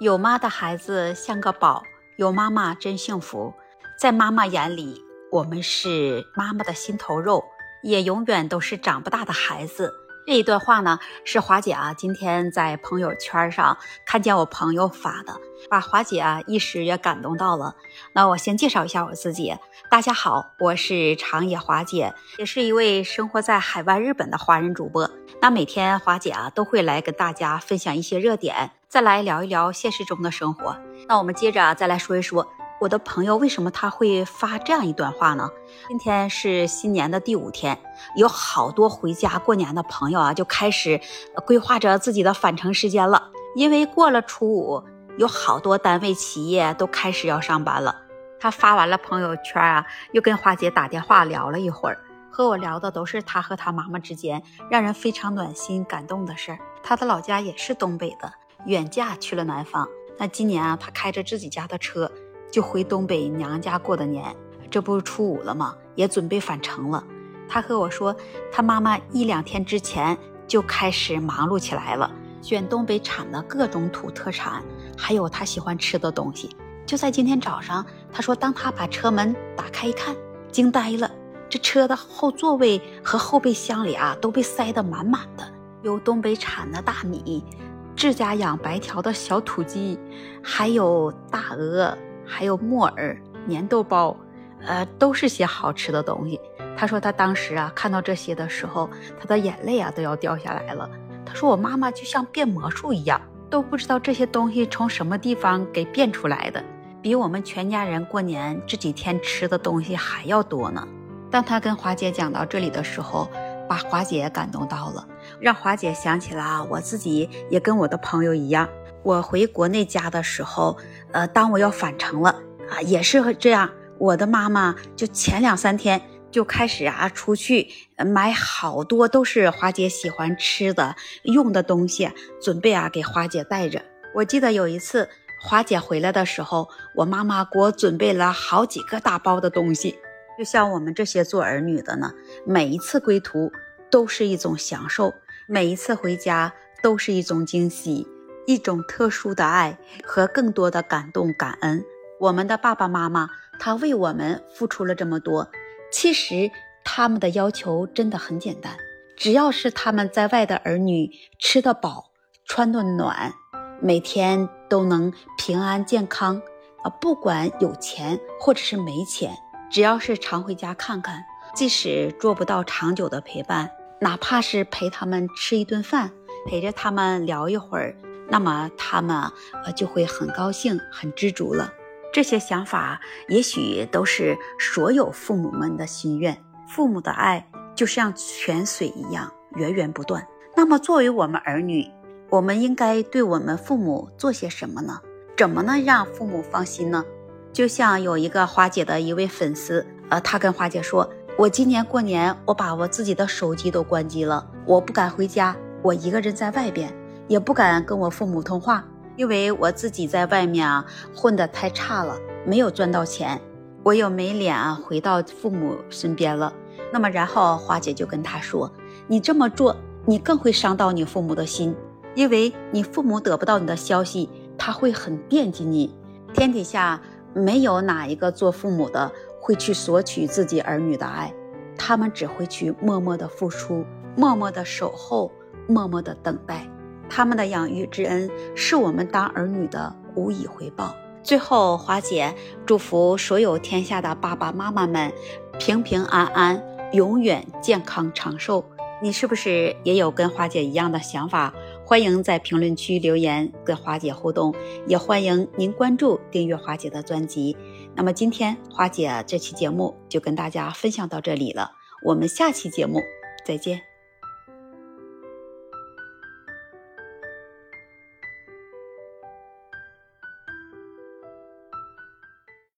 有妈的孩子像个宝，有妈妈真幸福。在妈妈眼里，我们是妈妈的心头肉，也永远都是长不大的孩子。这一段话呢，是华姐啊今天在朋友圈上看见我朋友发的，把华姐啊一时也感动到了。那我先介绍一下我自己，大家好，我是长野华姐，也是一位生活在海外日本的华人主播。那每天华姐啊都会来跟大家分享一些热点，再来聊一聊现实中的生活。那我们接着啊再来说一说。我的朋友为什么他会发这样一段话呢？今天是新年的第五天，有好多回家过年的朋友啊，就开始规划着自己的返程时间了。因为过了初五，有好多单位企业都开始要上班了。他发完了朋友圈啊，又跟花姐打电话聊了一会儿，和我聊的都是他和他妈妈之间让人非常暖心感动的事儿。他的老家也是东北的，远嫁去了南方。那今年啊，他开着自己家的车。就回东北娘家过的年，这不是初五了吗？也准备返程了。他和我说，他妈妈一两天之前就开始忙碌起来了，选东北产的各种土特产，还有他喜欢吃的东西。就在今天早上，他说，当他把车门打开一看，惊呆了，这车的后座位和后备箱里啊，都被塞得满满的，有东北产的大米，自家养白条的小土鸡，还有大鹅。还有木耳、粘豆包，呃，都是些好吃的东西。他说他当时啊看到这些的时候，他的眼泪啊都要掉下来了。他说我妈妈就像变魔术一样，都不知道这些东西从什么地方给变出来的，比我们全家人过年这几天吃的东西还要多呢。当他跟华姐讲到这里的时候，把华姐感动到了，让华姐想起了啊，我自己也跟我的朋友一样。我回国内家的时候，呃，当我要返程了啊，也是这样。我的妈妈就前两三天就开始啊，出去买好多都是华姐喜欢吃的、用的东西，准备啊给华姐带着。我记得有一次华姐回来的时候，我妈妈给我准备了好几个大包的东西。就像我们这些做儿女的呢，每一次归途都是一种享受，每一次回家都是一种惊喜。一种特殊的爱和更多的感动感恩，我们的爸爸妈妈，他为我们付出了这么多。其实他们的要求真的很简单，只要是他们在外的儿女吃得饱、穿得暖，每天都能平安健康。啊，不管有钱或者是没钱，只要是常回家看看，即使做不到长久的陪伴，哪怕是陪他们吃一顿饭，陪着他们聊一会儿。那么他们呃就会很高兴、很知足了。这些想法也许都是所有父母们的心愿。父母的爱就像泉水一样源源不断。那么作为我们儿女，我们应该对我们父母做些什么呢？怎么能让父母放心呢？就像有一个花姐的一位粉丝，呃，他跟花姐说：“我今年过年，我把我自己的手机都关机了，我不敢回家，我一个人在外边。”也不敢跟我父母通话，因为我自己在外面啊混得太差了，没有赚到钱，我又没脸啊回到父母身边了。那么然后花姐就跟他说：“你这么做，你更会伤到你父母的心，因为你父母得不到你的消息，他会很惦记你。天底下没有哪一个做父母的会去索取自己儿女的爱，他们只会去默默的付出，默默的守候，默默的等待。”他们的养育之恩是我们当儿女的无以回报。最后，华姐祝福所有天下的爸爸妈妈们平平安安，永远健康长寿。你是不是也有跟华姐一样的想法？欢迎在评论区留言跟华姐互动，也欢迎您关注订阅华姐的专辑。那么今天华姐这期节目就跟大家分享到这里了，我们下期节目再见。